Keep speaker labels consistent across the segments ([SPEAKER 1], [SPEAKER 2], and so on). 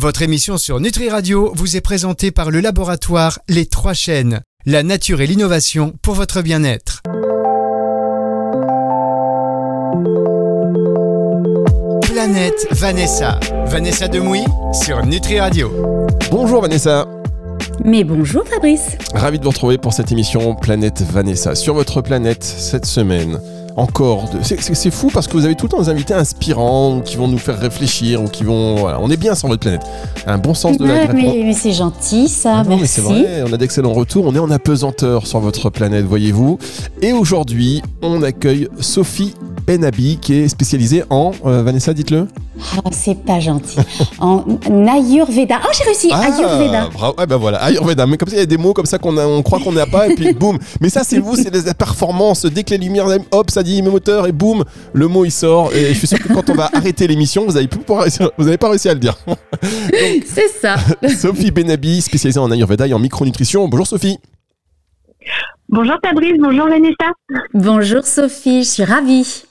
[SPEAKER 1] Votre émission sur Nutri Radio vous est présentée par le laboratoire Les Trois Chaînes, la nature et l'innovation pour votre bien-être. Planète Vanessa. Vanessa Demouy sur Nutri Radio.
[SPEAKER 2] Bonjour Vanessa.
[SPEAKER 3] Mais bonjour Fabrice.
[SPEAKER 2] Ravi de vous retrouver pour cette émission Planète Vanessa. Sur votre planète cette semaine, encore. De... C'est fou parce que vous avez tout le temps des invités inspirants qui vont nous faire réfléchir ou qui vont. Voilà, on est bien sur votre planète. Un bon sens de la
[SPEAKER 3] Mais, mais c'est gentil ça, ah merci.
[SPEAKER 2] Vrai, on a d'excellents retours. On est en apesanteur sur votre planète, voyez-vous. Et aujourd'hui, on accueille Sophie Benabi qui est spécialisée en. Euh, Vanessa, dites-le.
[SPEAKER 3] Oh, c'est pas gentil. en Ayurveda. Oh, j'ai réussi. Ah, Ayurveda.
[SPEAKER 2] Bravo. ben voilà, Ayurveda. Mais comme ça, il y a des mots comme ça qu'on on croit qu'on n'a pas et puis boum. Mais ça, c'est vous, c'est les performances. Dès que les lumières, hop, ça dit moteur et boum, le mot il sort. Et je suis sûr que quand on va arrêter l'émission, vous n'avez pas réussi à le dire.
[SPEAKER 3] C'est ça.
[SPEAKER 2] Sophie Benabi, spécialisée en Ayurveda et en micronutrition. Bonjour Sophie.
[SPEAKER 4] Bonjour Fabrice, bonjour Vanessa.
[SPEAKER 3] Bonjour Sophie, je suis ravie.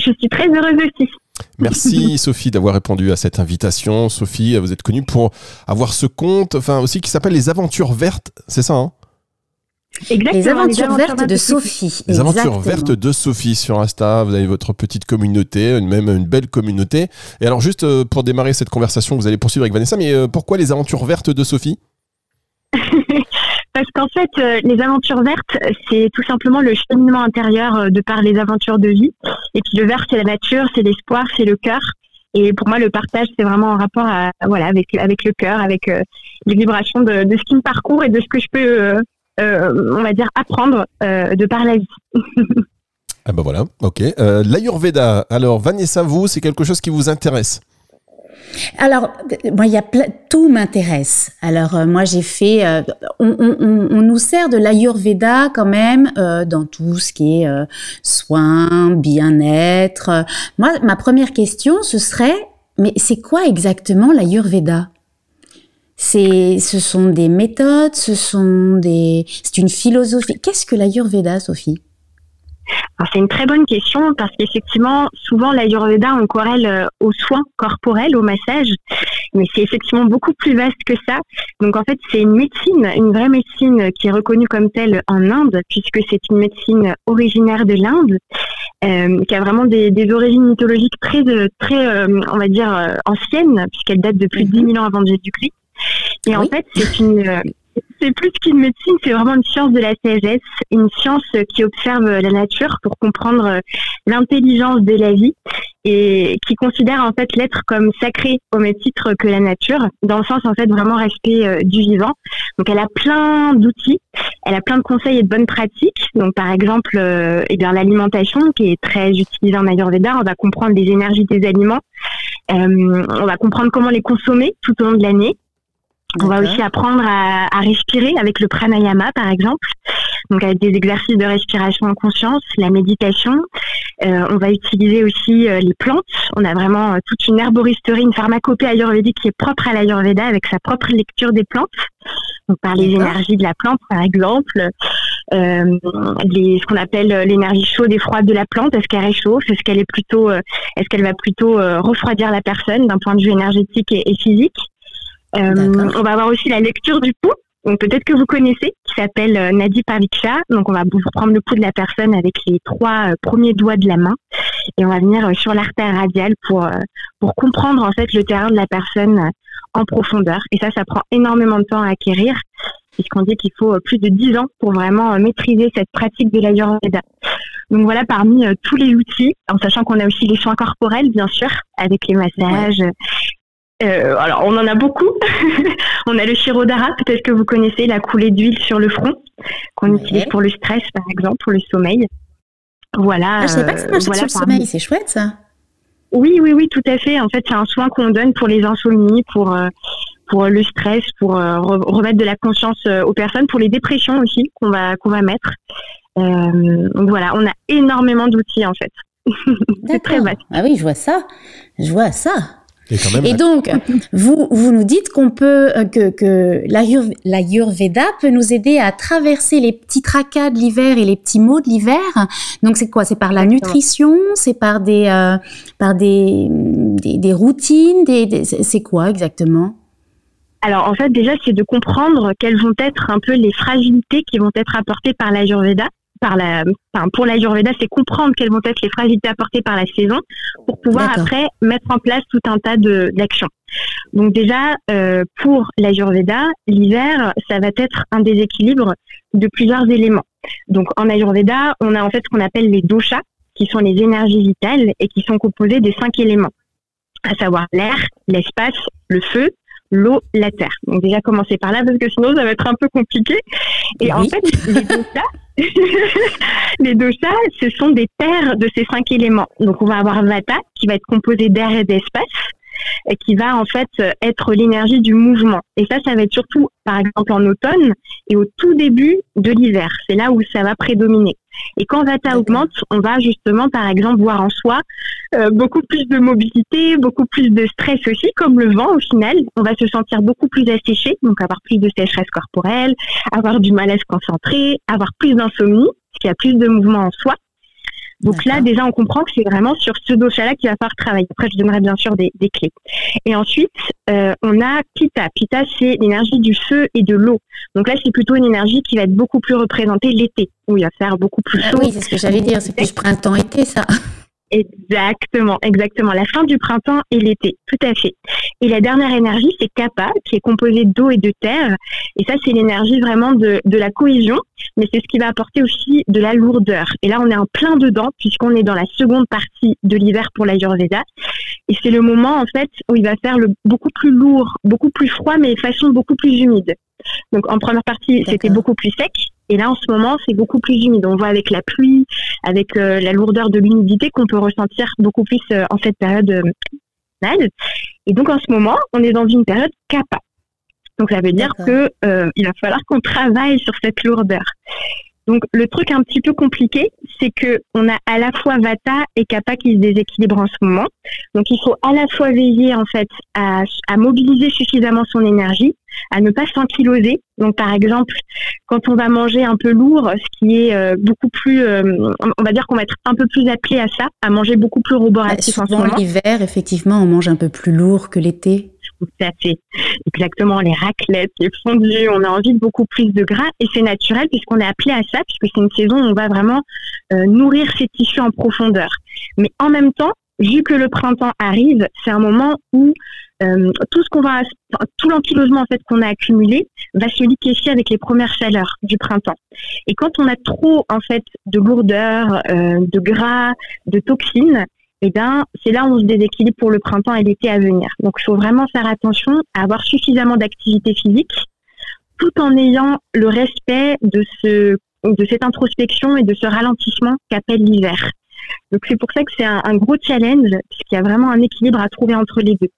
[SPEAKER 4] Je suis très heureuse aussi.
[SPEAKER 2] Merci Sophie d'avoir répondu à cette invitation. Sophie, vous êtes connue pour avoir ce compte, enfin aussi qui s'appelle Les Aventures Vertes, c'est ça hein?
[SPEAKER 3] Exactement, les aventures, vertes de Sophie.
[SPEAKER 2] Les aventures vertes de Sophie sur Insta. Vous avez votre petite communauté, même une belle communauté. Et alors, juste euh, pour démarrer cette conversation, vous allez poursuivre avec Vanessa, mais euh, pourquoi les aventures vertes de Sophie?
[SPEAKER 4] Parce qu'en fait, euh, les aventures vertes, c'est tout simplement le cheminement intérieur de par les aventures de vie. Et puis le vert, c'est la nature, c'est l'espoir, c'est le cœur. Et pour moi, le partage, c'est vraiment en rapport à, voilà, avec, avec le cœur, avec les vibrations de, de, ce qui me parcourt et de ce que je peux euh, on va dire, apprendre euh, de par la vie.
[SPEAKER 2] ah ben voilà, ok. Euh, L'Ayurveda, alors Vanessa, vous, c'est quelque chose qui vous intéresse?
[SPEAKER 3] Alors, moi, il y a tout m'intéresse. Alors, moi, j'ai fait. on, nous sert de l'Ayurveda quand même dans tout ce qui est soins, bien-être. Moi, ma première question, ce serait mais c'est quoi exactement l'Ayurveda? C'est, ce sont des méthodes, ce sont des, c'est une philosophie. Qu'est-ce que l'Ayurveda, Sophie?
[SPEAKER 4] C'est une très bonne question parce qu'effectivement, souvent l'Ayurveda, on corrèle euh, aux soins corporels, au massage, mais c'est effectivement beaucoup plus vaste que ça. Donc en fait, c'est une médecine, une vraie médecine qui est reconnue comme telle en Inde, puisque c'est une médecine originaire de l'Inde, euh, qui a vraiment des, origines mythologiques très, euh, très, on va dire, anciennes, puisqu'elle date de plus de 10 000 ans avant Jésus-Christ. Et en fait, c'est une, euh, c'est plus qu'une médecine, c'est vraiment une science de la sagesse, une science qui observe la nature pour comprendre euh, l'intelligence de la vie et qui considère en fait l'être comme sacré au même titre que la nature, dans le sens en fait vraiment respect euh, du vivant. Donc elle a plein d'outils, elle a plein de conseils et de bonnes pratiques. Donc par exemple, eh bien l'alimentation qui est très utilisée en Ayurveda, on va comprendre les énergies des aliments, on va comprendre comment les consommer tout au long de l'année. On va aussi apprendre à, à, respirer avec le pranayama, par exemple, donc avec des exercices de respiration en conscience, la méditation. Euh, on va utiliser aussi euh, les plantes. On a vraiment euh, toute une herboristerie, une pharmacopée ayurvédique qui est propre à l'ayurveda avec sa propre lecture des plantes. Donc par les énergies de la plante, par exemple, euh, les, ce qu'on appelle l'énergie chaude et froide de la plante. Est-ce qu'elle réchauffe Est-ce qu'elle est plutôt, est-ce qu'elle va plutôt refroidir la personne d'un point de vue énergétique et, et physique? On va avoir aussi la lecture du pouls. Donc peut-être que vous connaissez, qui s'appelle euh, Nadi Paviksha. Donc on va prendre le pouls de la personne avec les trois euh, premiers doigts de la main et on va venir sur l'artère radiale pour pour comprendre en fait le terrain de la personne en profondeur. Et ça, ça prend énormément de temps à acquérir puisqu'on dit qu'il faut plus de dix ans pour vraiment maîtriser cette pratique de l'Ayurveda. Donc voilà, parmi tous les outils, en sachant qu'on a aussi les soins corporels, bien sûr, avec les massages, euh, alors, on en a beaucoup. on a le Shirodara, peut-être que vous connaissez la coulée d'huile sur le front, qu'on utilise pour le stress, par exemple, pour le sommeil. Voilà.
[SPEAKER 3] Ah, je sais pas que ça marche sur le sommeil, c'est chouette ça.
[SPEAKER 4] Oui, oui, oui, tout à fait. En fait, c'est un soin qu'on donne pour les insomnies, pour, euh, pour le stress, pour euh, remettre de la conscience aux personnes, pour les dépressions aussi qu'on va, qu'on va mettre. donc voilà, on a énormément d'outils en fait.
[SPEAKER 3] c'est très vaste. Ah oui, je vois ça. Je vois ça. Et, donc, vous, vous nous dites qu'on peut, euh, que, que l'Ayurveda peut nous aider à traverser les petits tracas de l'hiver et les petits maux de l'hiver. Donc, c'est quoi? C'est par la nutrition? C'est par des, euh, par des, des, routines? Des, C'est quoi exactement?
[SPEAKER 4] Alors en fait déjà c'est de comprendre quelles vont être un peu les fragilités qui vont être apportées par l'Ayurveda par la, enfin, pour l'Ayurveda, c'est comprendre quelles vont être les fragilités apportées par la saison pour pouvoir après mettre en place tout un tas d'actions. Donc déjà, euh, pour l'Ayurveda, l'hiver, ça va être un déséquilibre de plusieurs éléments. Donc en Ayurveda, on a en fait ce qu'on appelle les doshas, qui sont les énergies vitales et qui sont composées des cinq éléments, à savoir l'air, l'espace, le feu, l'eau, la terre. Donc déjà commencer par là parce que sinon ça va être un peu compliqué. Et en fait, les doshas, les doshas, ce sont des terres de ces cinq éléments. Donc on va avoir Vata qui va être composé d'air et d'espace qui va en fait être l'énergie du mouvement. Et ça, ça va être surtout, par exemple, en automne et au tout début de l'hiver. C'est là où ça va prédominer. Et quand Vata augmente, on va justement, par exemple, voir en soi euh, beaucoup plus de mobilité, beaucoup plus de stress aussi, comme le vent au final. On va se sentir beaucoup plus asséché, donc avoir plus de sécheresse corporelle, avoir du mal à se concentrer, avoir plus d'insomnie, parce qu'il y a plus de mouvement en soi. Donc là, déjà, on comprend que c'est vraiment sur ce dossier-là qu'il va falloir travailler. Après, je donnerai bien sûr des, clés. Et ensuite, euh, on a Pita. Pita, c'est l'énergie du feu et de l'eau. Donc là, c'est plutôt une énergie qui va être beaucoup plus représentée l'été, où il va faire beaucoup plus ah chaud.
[SPEAKER 3] oui, c'est ce que j'allais dire. C'est plus printemps-été, ça.
[SPEAKER 4] Exactement, exactement. La fin du printemps et l'été, tout à fait. Et la dernière énergie, c'est Kappa, qui est composée d'eau et de terre. Et ça, c'est l'énergie vraiment de, de la cohésion, mais c'est ce qui va apporter aussi de la lourdeur. Et là, on est en plein dedans, puisqu'on est dans la seconde partie de l'hiver pour l'Ayurveda. Et c'est le moment, en fait, où il va faire le beaucoup plus lourd, beaucoup plus froid, mais de façon beaucoup plus humide. Donc, en première partie, c'était beaucoup plus sec. Et là, en ce moment, c'est beaucoup plus humide. On voit avec la pluie, avec euh, la lourdeur de l'humidité qu'on peut ressentir beaucoup plus euh, en cette période euh, Et donc, en ce moment, on est dans une période kappa. Donc, ça veut dire que il va falloir qu'on travaille sur cette lourdeur. Donc le truc un petit peu compliqué, c'est que on a à la fois Vata et Kappa qui se déséquilibrent en ce moment. Donc il faut à la fois veiller en fait à, mobiliser suffisamment son énergie, à ne pas s'ankyloser. Donc par exemple, quand on va manger un peu lourd, ce qui est euh, beaucoup plus, euh, on va dire qu'on va être un peu plus appelé à ça, à manger beaucoup plus roboratif
[SPEAKER 3] bah, en ce moment. l'hiver, effectivement, on mange un peu plus lourd que l'été.
[SPEAKER 4] À fait. Exactement, les raclettes, les fondus, on a envie de beaucoup plus de gras et c'est naturel puisqu'on est appelé à ça, puisque c'est une saison où on va vraiment euh, nourrir ses tissus en profondeur. Mais en même temps, vu que le printemps arrive, c'est un moment où euh, tout ce qu'on va, tout l'ankylosement en fait qu'on a accumulé va se liquéfier avec les premières chaleurs du printemps. Et quand on a trop en fait de lourdeur, euh, de gras, de toxines, eh ben, c'est là où on se déséquilibre pour le printemps et l'été à venir. Donc, il faut vraiment faire attention à avoir suffisamment d'activité physique tout en ayant le respect de, ce, de cette introspection et de ce ralentissement qu'appelle l'hiver. Donc, c'est pour ça que c'est un, gros challenge, puisqu'il y a vraiment un équilibre à trouver entre les deux.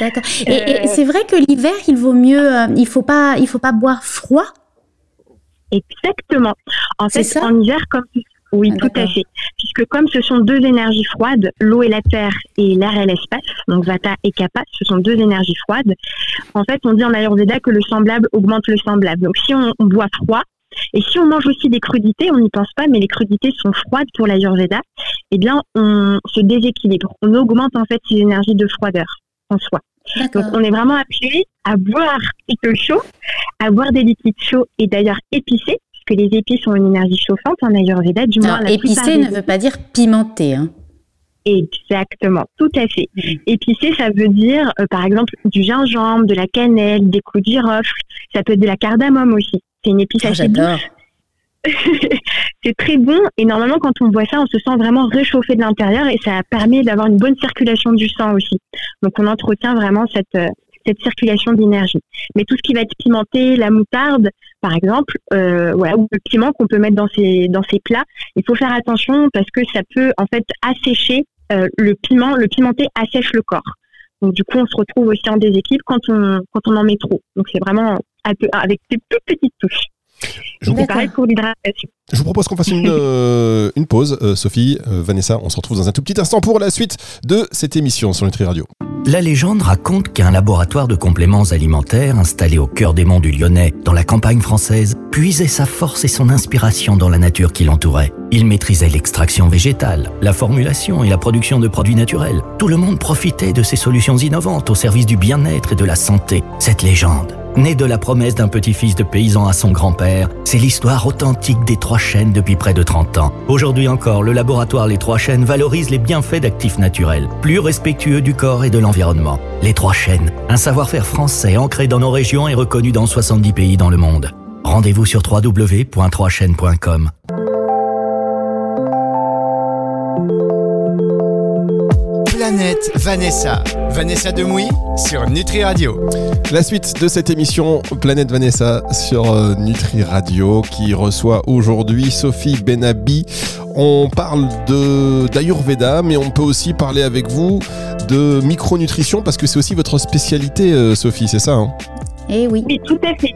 [SPEAKER 3] D'accord. Et, euh, c'est vrai que l'hiver, il vaut mieux, euh, il faut pas, il faut pas boire froid?
[SPEAKER 4] Exactement. En fait, en hiver, comme oui, ah, tout à fait. Puisque comme ce sont deux énergies froides, l'eau et la terre et l'air et l'espace, donc Vata et Kappa, ce sont deux énergies froides. En fait, on dit en Ayurveda que le semblable augmente le semblable. Donc si on, boit froid, et si on mange aussi des crudités, on n'y pense pas, mais les crudités sont froides pour l'Ayurveda, eh bien, on se déséquilibre. On augmente en fait ces énergies de froideur en soi. Donc, on est vraiment appelé à boire plutôt chaud, à boire des liquides chauds et d'ailleurs épicés, que les épices ont une énergie chauffante en Ayurveda, du moins.
[SPEAKER 3] épicé ne veut pas dire pimenté. Hein.
[SPEAKER 4] Exactement, tout à fait. Mm. Épicé, ça veut dire, euh, par exemple, du gingembre, de la cannelle, des clous de girofle. Ça peut être de la cardamome aussi. C'est une épice oh, assez douce. c'est très bon et normalement quand on boit ça, on se sent vraiment réchauffé de l'intérieur et ça permet d'avoir une bonne circulation du sang aussi. Donc on entretient vraiment cette, euh, cette circulation d'énergie. Mais tout ce qui va être pimenté, la moutarde, par exemple, euh, voilà, ou le piment qu'on peut mettre dans ces dans ces plats, il faut faire attention parce que ça peut en fait assécher euh, le piment. Le pimenté assèche le corps. Donc du coup, on se retrouve aussi en déséquilibre quand on quand on en met trop. Donc c'est vraiment avec des toutes petites touches.
[SPEAKER 2] Je vous, je propose qu'on fasse une, euh, une pause. Euh, Sophie, euh, Vanessa, on se retrouve dans un tout petit instant pour la suite de cette émission sur Nutri Radio.
[SPEAKER 5] La légende raconte qu'un laboratoire de compléments alimentaires installé au cœur des monts du Lyonnais, dans la campagne française, puisait sa force et son inspiration dans la nature qui l'entourait. Il maîtrisait l'extraction végétale, la formulation et la production de produits naturels. Tout le monde profitait de ces solutions innovantes au service du bien-être et de la santé. Cette légende, née de la promesse d'un petit-fils de paysan à son grand-père, c'est l'histoire authentique des Trois Chênes depuis près de 30 ans. Aujourd'hui encore, le laboratoire Les Trois Chênes valorise les bienfaits d'actifs naturels, plus respectueux du corps et de l'environnement. Les Trois Chênes, un savoir-faire français ancré dans nos régions et reconnu dans 70 pays dans le monde. Rendez-vous sur www.3chaînes.com.
[SPEAKER 1] Planète Vanessa. Vanessa Demouy sur Nutri Radio.
[SPEAKER 2] La suite de cette émission Planète Vanessa sur euh, Nutri Radio qui reçoit aujourd'hui Sophie Benabi. On parle de d'Ayurveda, mais on peut aussi parler avec vous de micronutrition parce que c'est aussi votre spécialité, euh, Sophie, c'est ça hein?
[SPEAKER 3] Eh oui.
[SPEAKER 4] Oui, tout à fait.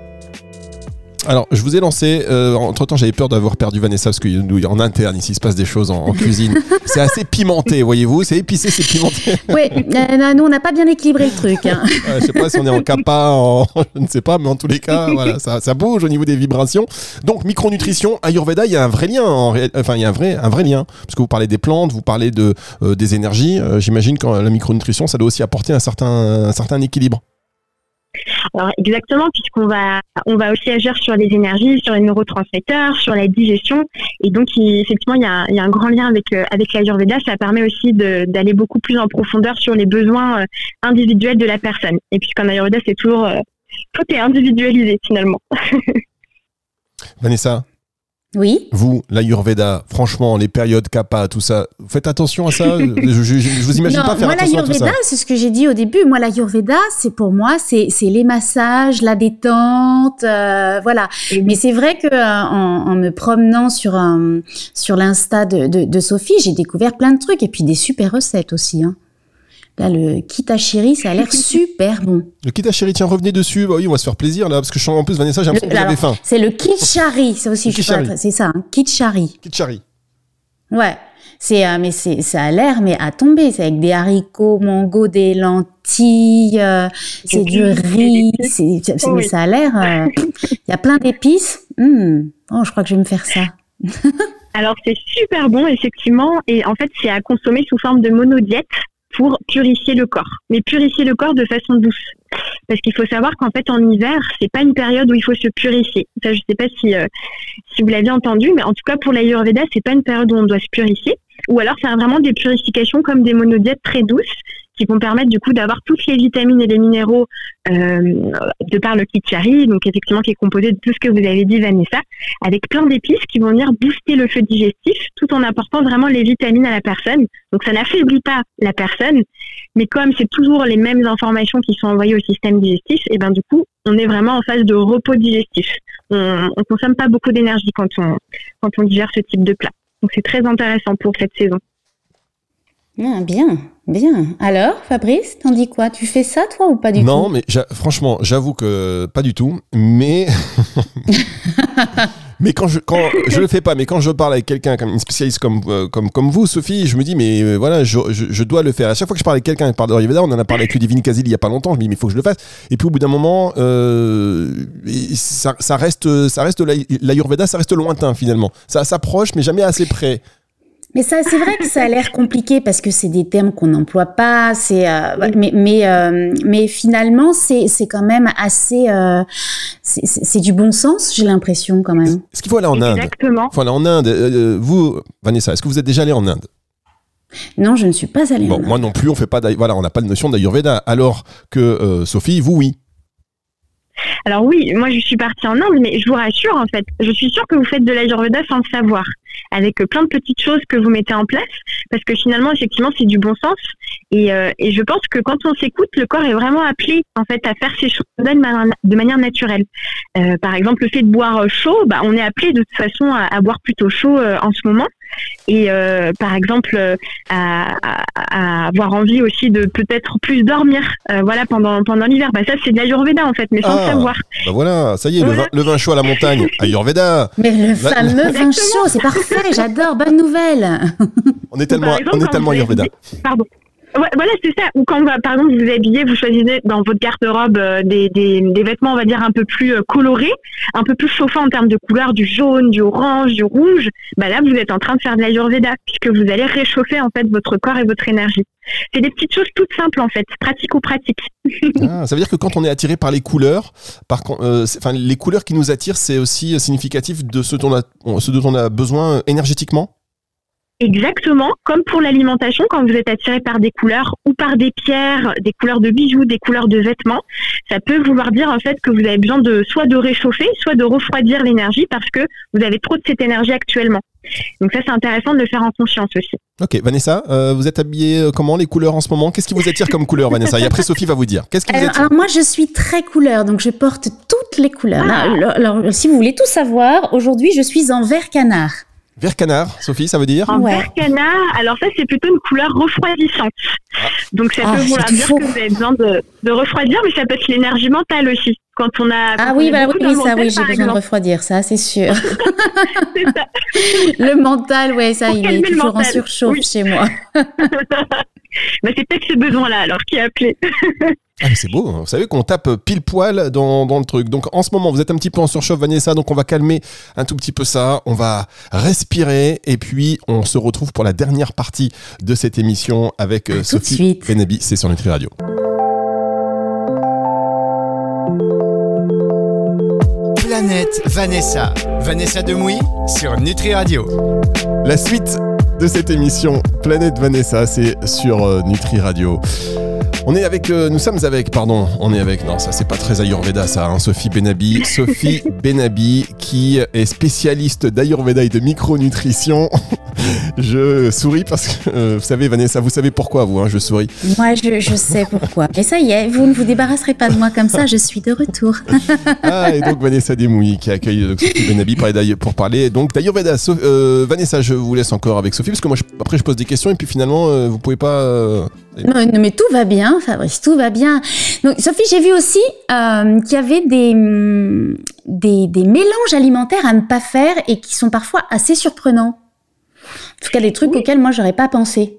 [SPEAKER 2] Alors, je vous ai lancé. euh, entre temps, j'avais peur d'avoir perdu Vanessa parce que nous, en interne, ici, il se passe des choses en, en cuisine. c'est assez pimenté, voyez-vous. C'est épicé, c'est pimenté.
[SPEAKER 3] Oui, euh, nous on n'a pas bien équilibré le truc. hein.
[SPEAKER 2] Je sais pas si on est en kappa, en... je ne sais pas, mais en tous les cas, voilà, ça, ça bouge au niveau des vibrations. Donc, micronutrition, Ayurveda, il y a un vrai lien, en enfin, il y a un vrai, un vrai lien. Parce que vous parlez des plantes, vous parlez de, euh, des énergies. Euh, J'imagine que la micronutrition, ça doit aussi apporter un certain, un certain équilibre.
[SPEAKER 4] Alors exactement, puisqu'on va on va aussi agir sur les énergies, sur les neurotransmetteurs, sur la digestion, et donc effectivement il y a, il y a un grand lien avec euh, avec l'Ayurveda. Ça permet aussi d'aller beaucoup plus en profondeur sur les besoins euh, individuels de la personne. Et puisqu'en Ayurveda c'est toujours euh, est individualisé finalement.
[SPEAKER 2] Vanessa,
[SPEAKER 3] Oui.
[SPEAKER 2] vous, l'Ayurveda, franchement, les périodes kappa, tout ça, faites attention à ça. je, je, vous imagine
[SPEAKER 3] Non,
[SPEAKER 2] pas faire
[SPEAKER 3] moi
[SPEAKER 2] attention à tout ça.
[SPEAKER 3] l'Ayurveda, c'est ce que j'ai dit au début. Moi l'Ayurveda, c'est pour moi, c'est c'est les massages, la détente, euh, voilà. Mais c'est vrai que euh, en, en me promenant sur un, sur l'insta de, de, de Sophie, j'ai découvert plein de trucs et puis des super recettes aussi. Hein. Là, le kitashiri, ça a l'air super bon.
[SPEAKER 2] Le Kita chéri, tiens, revenez dessus. Bah oui, on va se faire plaisir là, parce que je sens en plus, Vanessa, j'ai l'impression que
[SPEAKER 3] Le-
[SPEAKER 2] vous avez
[SPEAKER 3] alors,
[SPEAKER 2] faim.
[SPEAKER 3] C'est le kitchari, ça aussi,
[SPEAKER 2] Le
[SPEAKER 3] je suis c'est ça, hein, kitchari.
[SPEAKER 2] Kitchari.
[SPEAKER 3] Ouais. C'est euh, mais c'est ça a l'air mais à tomber, c'est avec des haricots, mango, des lentilles, euh, c'est du
[SPEAKER 4] riz,
[SPEAKER 3] c'est c'est-
[SPEAKER 4] Oh
[SPEAKER 3] mais ça a l'air euh, il y a plein d'épices. Hum. Oh, je crois que je vais me faire ça.
[SPEAKER 4] Alors c'est super bon effectivement, et en fait c'est à consommer sous forme de monodiète pour purifier le corps, mais purifier le corps de façon douce. Parce qu'il faut savoir qu'en fait en hiver, c'est pas une période où il faut se purifier. Ça, je sais pas si euh, si vous l'avez entendu, mais en tout cas pour l'Ayurveda, c'est pas une période où on doit se purifier. Ou alors faire vraiment des purifications comme des monodiètes très douces qui vont permettre du coup d'avoir toutes les vitamines et les minéraux euh, de par le kitchari, donc effectivement qui est composé de tout ce que vous avez dit Vanessa, avec plein d'épices qui vont venir booster le feu digestif tout en apportant vraiment les vitamines à la personne. Donc ça n'affaiblit pas la personne, mais comme c'est toujours les mêmes informations qui sont envoyées au système digestif, et ben du coup on est vraiment en phase de repos digestif. On, on consomme pas beaucoup d'énergie quand on quand on digère ce type de plat. Donc c'est très intéressant pour cette saison.
[SPEAKER 3] Ah, bien, bien. Alors, Fabrice, t'en dis quoi? Tu fais ça toi ou pas du
[SPEAKER 2] non,
[SPEAKER 3] tout?
[SPEAKER 2] mais j'a- franchement, j'avoue que pas du tout. Mais. mais quand je, quand je le fais pas, mais quand je parle avec quelqu'un, comme une spécialiste comme, euh, comme, comme vous, Sophie, je me dis, mais euh, voilà, je, je, je dois le faire. À chaque fois que je parle avec quelqu'un parle d'Ayurveda, on en a parlé avec Ludivine Kazil il y a pas longtemps, je me dis, mais il faut que je le fasse. Et puis au bout d'un moment, euh, ça, ça reste, ça reste l'Ay- l'Ayurveda, ça reste lointain finalement. Ça s'approche, mais jamais assez près.
[SPEAKER 3] Mais ça, c'est vrai que ça a l'air compliqué parce que c'est des termes qu'on n'emploie pas. C'est, euh, mais mais euh, mais finalement, c'est c'est quand même assez. euh, c'est- du bon sens, j'ai l'impression quand même.
[SPEAKER 2] Est-ce qu'il faut aller en Inde
[SPEAKER 4] Exactement.
[SPEAKER 2] Il faut aller en Inde. Vous, Vanessa, est-ce que vous êtes déjà allé en Inde?
[SPEAKER 3] Non, je ne suis pas allée.
[SPEAKER 2] Bon,
[SPEAKER 3] en Inde.
[SPEAKER 2] moi non plus, on fait pas voilà, on n'a pas de notion d'Ayurveda. Alors que euh, Sophie, vous, oui.
[SPEAKER 4] Alors oui, moi je suis partie en Inde, mais je vous rassure en fait, je suis sûre que vous faites de l'Ayurveda sans le savoir. avec plein de petites choses que vous mettez en place, parce que finalement, effectivement, c'est du bon sens. Et, euh, et je pense que quand on s'écoute, le corps est vraiment appelé en fait à faire ces choses de manière, naturelle. Euh, par exemple, le fait de boire chaud, bah, on est appelé de toute façon à boire plutôt chaud en ce moment et euh, par exemple euh, à, à, avoir envie aussi de peut-être plus dormir euh, voilà pendant pendant l'hiver bah ça c'est de l'ayurveda en fait mais sans le
[SPEAKER 2] Ah,
[SPEAKER 4] savoir
[SPEAKER 2] Bah voilà, ça y est, le, vin, le vin chaud à la montagne, Ayurveda.
[SPEAKER 3] Mais le
[SPEAKER 2] Bah,
[SPEAKER 3] fameux vin chaud, c'est parfait, j'adore, bonne nouvelle.
[SPEAKER 2] On est tellement,
[SPEAKER 4] exemple,
[SPEAKER 2] on est tellement Ayurveda.
[SPEAKER 4] Pardon. Voilà, c'est ça. Ou quand, par exemple, vous vous habillez, vous choisissez dans votre garde-robe euh, des, vêtements, on va dire, un peu plus euh, colorés, un peu plus chauffants en termes de couleurs, du jaune, du orange, du rouge. Bah là, vous êtes en train de faire de l'ayurveda, puisque vous allez réchauffer, en fait, votre corps et votre énergie. C'est des petites choses toutes simples, en fait, pratico-pratiques.
[SPEAKER 2] Ah, ça veut dire que quand on est attiré par les couleurs, par, euh, les couleurs qui nous attirent, c'est aussi significatif de ce dont on a, besoin énergétiquement?
[SPEAKER 4] Exactement, comme pour l'alimentation, quand vous êtes attiré par des couleurs ou par des pierres, des couleurs de bijoux, des couleurs de vêtements, ça peut vouloir dire en fait que vous avez besoin de soit de réchauffer, soit de refroidir l'énergie parce que vous avez trop de cette énergie actuellement. Donc ça c'est intéressant de le faire en conscience aussi.
[SPEAKER 2] Ok, Vanessa, euh, vous êtes habillée euh, comment les couleurs en ce moment? Qu'est-ce qui vous attire comme couleur, Vanessa? Et après, Sophie va vous dire. Qu'est-ce qui vous
[SPEAKER 3] Alors,
[SPEAKER 2] attire?
[SPEAKER 3] alors, moi, je suis très couleur, donc je porte toutes les couleurs. Alors, alors, si vous voulez tout savoir, aujourd'hui, je suis en vert canard.
[SPEAKER 2] Vert canard, Sophie, ça veut dire
[SPEAKER 4] En
[SPEAKER 3] Ouais.
[SPEAKER 4] vert canard, alors ça c'est plutôt une couleur refroidissante. Donc ça
[SPEAKER 3] Ah,
[SPEAKER 4] peut
[SPEAKER 3] c'est
[SPEAKER 4] vouloir dire que vous avez besoin de, de refroidir, mais ça peut être l'énergie mentale aussi. Quand on a quand
[SPEAKER 3] Ah
[SPEAKER 4] on
[SPEAKER 3] oui, bah, oui, ça,
[SPEAKER 4] mental,
[SPEAKER 3] oui, j'ai besoin de refroidir, ça, c'est sûr.
[SPEAKER 4] Ça.
[SPEAKER 3] le mental, ouais, ça,
[SPEAKER 4] Pour
[SPEAKER 3] il est toujours en
[SPEAKER 4] mental,
[SPEAKER 3] surchauffe
[SPEAKER 4] oui.
[SPEAKER 3] chez moi.
[SPEAKER 4] Bah, c'est peut-être ce besoin-là alors qui a appelé.
[SPEAKER 2] Ah, mais c'est beau, hein. vous savez qu'on tape pile poil dans, dans le truc. Donc en ce moment, vous êtes un petit peu en surchauffe, Vanessa, donc on va calmer un tout petit peu ça, on va respirer, et puis on se retrouve pour la dernière partie de cette émission avec euh,
[SPEAKER 3] À
[SPEAKER 2] Sophie. Benabi, c'est sur Nutri Radio.
[SPEAKER 1] Planète Vanessa. Vanessa Demouy sur Nutri Radio.
[SPEAKER 2] La suite de cette émission, Planète Vanessa, c'est sur euh, Nutri Radio. On est avec, euh, nous sommes avec, pardon, on est avec, non, ça c'est pas très Ayurveda ça, hein, Sophie Benabi. Sophie Benabi qui est spécialiste d'Ayurveda et de micronutrition. je souris parce que, euh, vous savez Vanessa, vous savez pourquoi vous, hein, je souris.
[SPEAKER 3] Moi, je, je sais pourquoi. Mais ça y est, vous ne vous débarrasserez pas de moi comme ça, je suis de retour.
[SPEAKER 2] Ah, et donc Vanessa Demouy qui accueille euh, Sophie Benabi pour, parler donc d'Ayurveda. So- euh, Vanessa, je vous laisse encore avec Sophie parce que moi je- après je pose des questions et puis finalement vous pouvez pas...
[SPEAKER 3] Non, non, mais tout va bien, Fabrice, tout va bien. Donc, Sophie, j'ai vu aussi euh, qu'il y avait des, hum, des, des mélanges alimentaires à ne pas faire et qui sont parfois assez surprenants. En tout cas, des trucs
[SPEAKER 4] Oui.
[SPEAKER 3] auxquels moi, j'aurais pas pensé.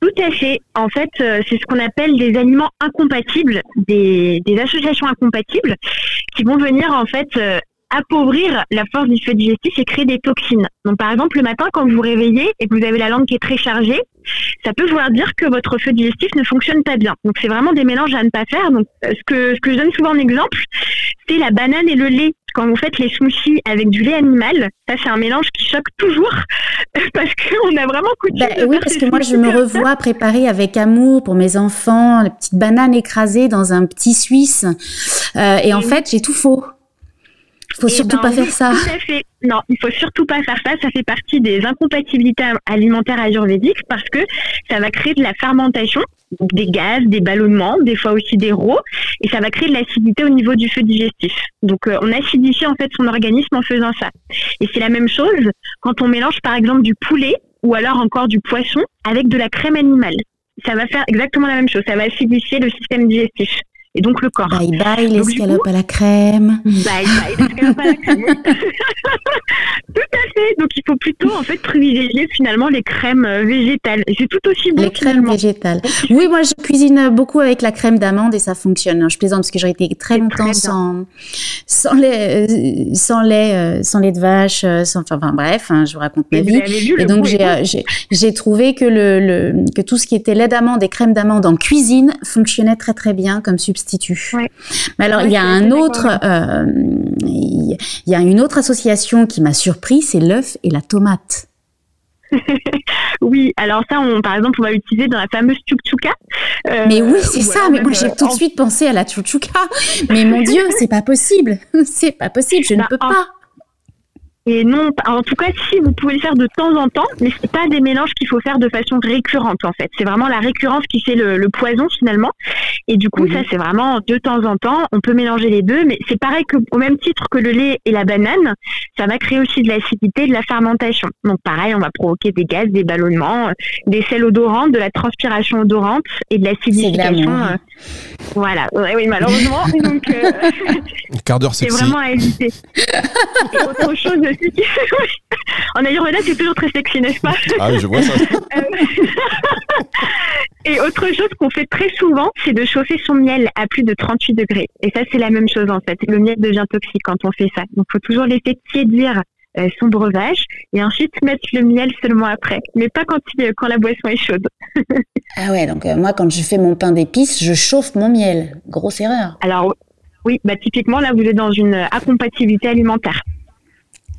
[SPEAKER 4] Tout à fait. En fait, euh, c'est ce qu'on appelle des aliments incompatibles, des, des associations incompatibles qui vont venir en fait euh, appauvrir la force du feu digestif et créer des toxines. Donc par exemple, le matin, quand vous vous réveillez et que vous avez la langue qui est très chargée, ça peut vouloir dire que votre feu digestif ne fonctionne pas bien. Donc c'est vraiment des mélanges à ne pas faire. Donc euh, ce que, ce que je donne souvent en exemple, c'est la banane et le lait. Quand vous faites les smoothies avec du lait animal, ça c'est un mélange qui choque toujours parce qu'on a vraiment coutume
[SPEAKER 3] Bah,
[SPEAKER 4] de
[SPEAKER 3] oui, parce que moi, je me
[SPEAKER 4] ça.
[SPEAKER 3] revois préparer avec amour pour mes enfants la petite banane écrasée dans un petit Suisse. Euh, et en fait, j'ai tout faux. Faut
[SPEAKER 4] Eh
[SPEAKER 3] surtout
[SPEAKER 4] ben
[SPEAKER 3] pas faire ça.
[SPEAKER 4] Tout à fait. Non, il faut surtout pas faire ça. Ça fait partie des incompatibilités alimentaires ayurvédiques parce que ça va créer de la fermentation, des gaz, des ballonnements, des fois aussi des rots, et ça va créer de l'acidité au niveau du feu digestif. Donc euh, on acidifie en fait son organisme en faisant ça. Et c'est la même chose quand on mélange par exemple du poulet ou alors encore du poisson avec de la crème animale. Ça va faire exactement la même chose. Ça va acidifier le système digestif et donc le corps.
[SPEAKER 3] Bye bye, l'escalope à la crème.
[SPEAKER 4] Bye bye, l'escalope à la crème. tout à fait. Donc il faut plutôt en fait privilégier finalement les crèmes euh, végétales. C'est tout aussi bon.
[SPEAKER 3] Les crèmes végétales. Oui, moi je cuisine beaucoup avec la crème d'amande et ça fonctionne. Je plaisante parce que j'aurais été très longtemps sans sans lait, euh, sans lait, euh, sans lait de vache, euh, sans, enfin, enfin, bref, hein, je vous raconte ma vie.
[SPEAKER 4] vu,
[SPEAKER 3] Et donc j'ai euh, trouvé que le, le que tout ce qui était lait d'amande et crème d'amande en cuisine fonctionnait très très bien comme substitut.
[SPEAKER 4] Ouais.
[SPEAKER 3] Mais alors il y a un autre, euh, il y a une autre association qui m'a surpris, c'est l'œuf et la tomate.
[SPEAKER 4] Oui, alors ça, on, par exemple, on va l'utiliser dans la fameuse tchouktchouka. Euh,
[SPEAKER 3] Mais oui, c'est ça. Mais moi, j'ai
[SPEAKER 4] euh,
[SPEAKER 3] tout de
[SPEAKER 4] en-
[SPEAKER 3] suite pensé à la chouchouka. Mais mon Dieu, c'est pas possible. C'est pas possible. Je ne
[SPEAKER 4] Bah,
[SPEAKER 3] peux
[SPEAKER 4] en-
[SPEAKER 3] pas.
[SPEAKER 4] Et non, en tout cas, si vous pouvez le faire de temps en temps, mais c'est pas des mélanges qu'il faut faire de façon récurrente en fait. C'est vraiment la récurrence qui fait le, poison finalement. Et du coup, ça c'est vraiment de temps en temps. On peut mélanger les deux, mais c'est pareil que au même titre que le lait et la banane, ça va créer aussi de l'acidité, de la fermentation. Donc pareil, on va provoquer des gaz, des ballonnements, euh, des sels odorants, de la transpiration odorante et de l'acidification. Euh, voilà. oui, malheureusement. donc, euh,
[SPEAKER 2] quart d'heure C'est
[SPEAKER 4] vraiment à éviter. et autre chose en Ayurveda, c'est toujours très sexy, n'est-ce pas
[SPEAKER 2] Ah oui, je vois ça. Euh,
[SPEAKER 4] et autre chose qu'on fait très souvent, c'est de chauffer son miel à plus de 38 degrés. Et ça, c'est la même chose en fait. Le miel devient toxique quand on fait ça. Donc, il faut toujours laisser tiédir euh, son breuvage et ensuite mettre le miel seulement après, mais pas quand, quand la boisson est chaude.
[SPEAKER 3] ah ouais, donc euh, moi quand je fais mon pain d'épices, je chauffe mon miel. Grosse erreur.
[SPEAKER 4] Alors oui, bah typiquement là vous êtes dans une incompatibilité alimentaire.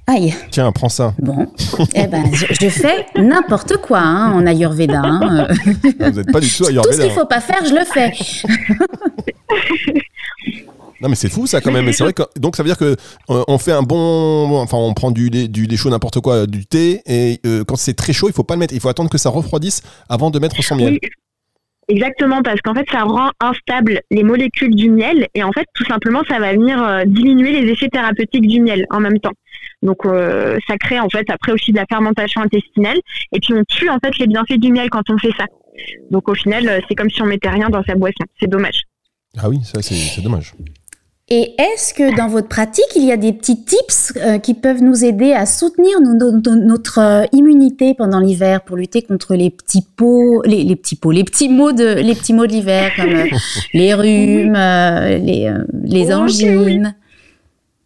[SPEAKER 3] Aïe.
[SPEAKER 2] Tiens, prends ça.
[SPEAKER 3] Bon, eh ben, je, fais n'importe quoi hein, en Ayurveda. Hein.
[SPEAKER 2] Vous n'êtes pas du tout Ayurveda.
[SPEAKER 3] Tout ce qu'il ne faut pas faire, je le fais.
[SPEAKER 2] Non mais c'est fou ça quand même. c'est vrai que donc ça veut dire que euh, on fait un bon, enfin on prend du lait, du lait chaud n'importe quoi, du thé et euh, quand c'est très chaud il faut pas le mettre, il faut attendre que ça refroidisse avant de mettre son miel. Oui.
[SPEAKER 4] Exactement, parce qu'en fait, ça rend instable les molécules du miel et en fait, tout simplement, ça va venir euh, diminuer les effets thérapeutiques du miel en même temps. Donc, euh, ça crée en fait après aussi de la fermentation intestinale et puis on tue en fait les bienfaits du miel quand on fait ça. Donc, au final, euh, c'est comme si on mettait rien dans sa boisson. C'est dommage.
[SPEAKER 2] Ah oui, ça c'est dommage.
[SPEAKER 3] Et est-ce que dans votre pratique, il y a des petits tips euh, qui peuvent nous aider à soutenir notre euh, immunité pendant l'hiver pour lutter contre les petits pots, les, petits pots, les petits mots de, les petits mots de l'hiver comme euh, les rhumes, les, les angines?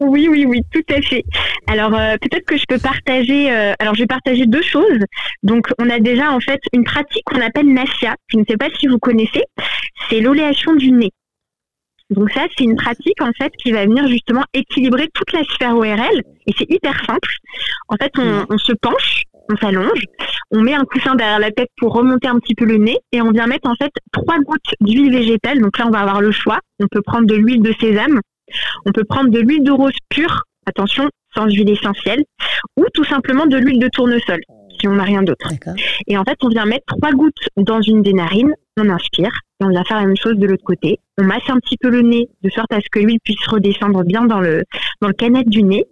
[SPEAKER 4] Oui, oui, oui, tout à fait. Alors peut-être que je peux partager. alors je vais partager deux choses. Donc on a déjà en fait une pratique qu'on appelle Nassia. Je ne sais pas si vous connaissez. C'est l'oléation du nez. Donc ça, c'est une pratique en fait qui va venir justement équilibrer toute la sphère ORL et c'est hyper simple. En fait, on, se penche, on s'allonge, on met un coussin derrière la tête pour remonter un petit peu le nez et on vient mettre en fait trois gouttes d'huile végétale. Donc là, on va avoir le choix. On peut prendre de l'huile de sésame, on peut prendre de l'huile de rose pure, attention, sans huile essentielle, ou tout simplement de l'huile de tournesol si on n'a rien d'autre. Et en fait, on vient mettre trois gouttes dans une des narines, on inspire, et on vient faire la même chose de l'autre côté. On masse un petit peu le nez, de sorte à ce que l'huile puisse redescendre bien dans le, dans le canette du nez.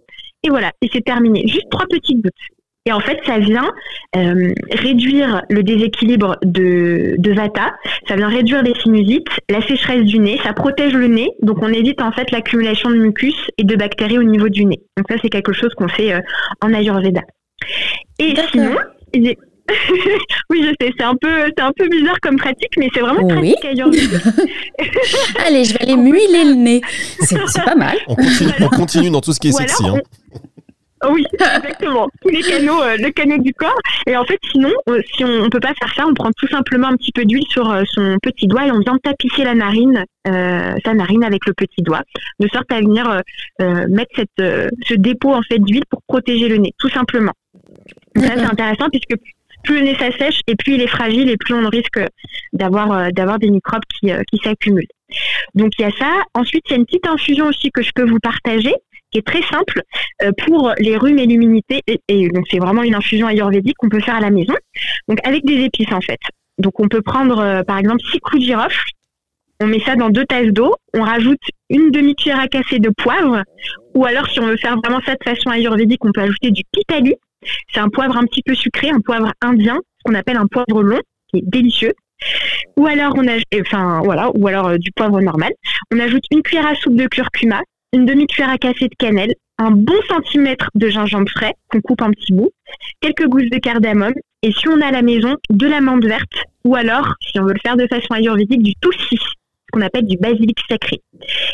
[SPEAKER 4] Et voilà, et c'est terminé. Juste trois petites gouttes. Et en fait, ça vient euh, réduire le déséquilibre de, de Vata, ça vient réduire les sinusites, la sécheresse du nez, ça protège le nez, donc on évite en fait l'accumulation de mucus et de bactéries au niveau du nez. Donc ça, c'est quelque chose qu'on fait euh, en Ayurveda. Et sinon, oui, je sais, c'est un peu, c'est un peu bizarre comme pratique, mais c'est vraiment oui. pratique
[SPEAKER 3] Allez, je vais aller muiler le nez. C'est, pas mal.
[SPEAKER 2] On continue, dans tout ce qui est sexy. Hein.
[SPEAKER 4] Oui, exactement. Tous les canaux, euh, le canot du corps. Et en fait, sinon, euh, si on ne peut pas faire ça, on prend tout simplement un petit peu d'huile sur euh, son petit doigt et on vient tapisser la narine, sa narine avec le petit doigt, de sorte à venir mettre cette, ce dépôt en fait d'huile pour protéger le nez, tout simplement. Ça, c'est intéressant puisque plus le nez s'assèche et plus il est fragile et plus on risque d'avoir d'avoir des microbes qui, qui s'accumulent. Donc il y a ça. Ensuite, il y a une petite infusion aussi que je peux vous partager qui est très simple euh, pour les rhumes et l'immunité. Et, donc c'est vraiment une infusion ayurvédique qu'on peut faire à la maison. Donc avec des épices en fait. Donc on peut prendre euh, par exemple six clous de girofle. On met ça dans deux tasses d'eau. On rajoute une demi-cuillère à café de poivre. Ou alors si on veut faire vraiment ça de façon ayurvédique, on peut ajouter du pitali. C'est un poivre un petit peu sucré, un poivre indien, ce qu'on appelle un poivre long, qui est délicieux. Ou alors on a, enfin voilà, ou alors euh, du poivre normal. On ajoute une cuillère à soupe de curcuma, une demi-cuillère à café de cannelle, un bon centimètre de gingembre frais qu'on coupe en petits bouts, quelques gousses de cardamome et si on a à la maison, de l'amande verte ou alors, si on veut le faire de façon ayurvédique, du tulsi, ce qu'on appelle du basilic sacré,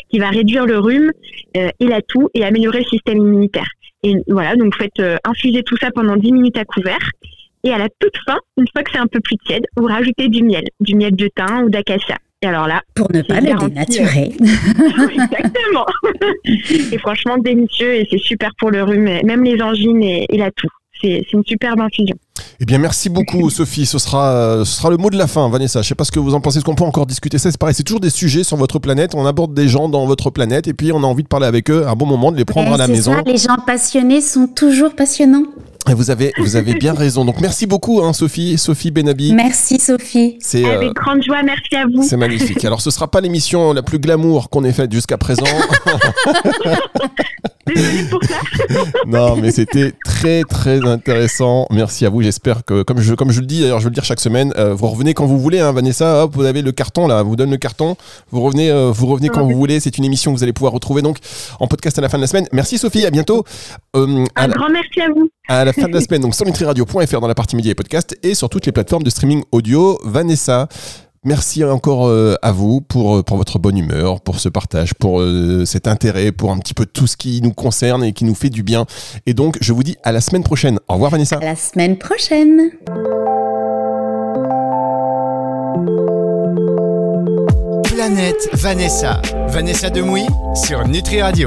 [SPEAKER 4] qui va réduire le rhume euh, et la toux et améliorer le système immunitaire. Et voilà, donc vous faites euh, infuser tout ça pendant 10 minutes à couvert. Et à la toute fin, une fois que c'est un peu plus tiède, vous rajoutez du miel, du miel de thym ou d'acacia alors là,
[SPEAKER 3] pour ne pas le dénaturer.
[SPEAKER 4] Exactement. c'est franchement délicieux et c'est super pour le rhume, même les angines et, la toux. C'est une superbe infusion.
[SPEAKER 2] Eh bien, merci beaucoup, Sophie. Ce sera, ce sera le mot de la fin, Vanessa. Je sais pas ce que vous en pensez. Est-ce qu'on peut encore discuter? Ça C'est pareil, c'est toujours des sujets sur votre planète. On aborde des gens dans votre planète et puis on a envie de parler avec eux. Un bon moment de les prendre à la maison. Ça,
[SPEAKER 3] les gens passionnés sont toujours passionnants.
[SPEAKER 2] Vous avez, vous avez bien raison. Donc merci beaucoup, hein, Sophie, Sophie Benabi.
[SPEAKER 3] Merci, Sophie.
[SPEAKER 4] C'est avec euh, grande joie. Merci à vous.
[SPEAKER 2] C'est magnifique. Alors, ce sera pas l'émission la plus glamour qu'on ait faite jusqu'à présent.
[SPEAKER 4] Désolée pour ça.
[SPEAKER 2] non, mais c'était très très intéressant. Merci à vous. J'espère que, comme je, comme je le dis, d'ailleurs, je veux le dire chaque semaine, euh, vous revenez quand vous voulez, hein, Vanessa. Hop, vous avez le carton là, vous donne le carton. Vous revenez, euh, vous revenez quand vous voulez. C'est une émission que vous allez pouvoir retrouver donc en podcast à la fin de la semaine. Merci Sophie. À bientôt.
[SPEAKER 4] Un grand merci à vous
[SPEAKER 2] à la fin de la semaine, donc sur nutriradio.fr dans la partie médias et podcasts et sur toutes les plateformes de streaming audio. Vanessa, merci encore euh, à vous pour, euh, pour votre bonne humeur, pour ce partage, pour euh, cet intérêt, pour un petit peu tout ce qui nous concerne et qui nous fait du bien. Et donc, je vous dis à la semaine prochaine. Au revoir, Vanessa.
[SPEAKER 3] À la semaine prochaine.
[SPEAKER 1] Planète Vanessa. Vanessa Demouy sur Nutri Radio.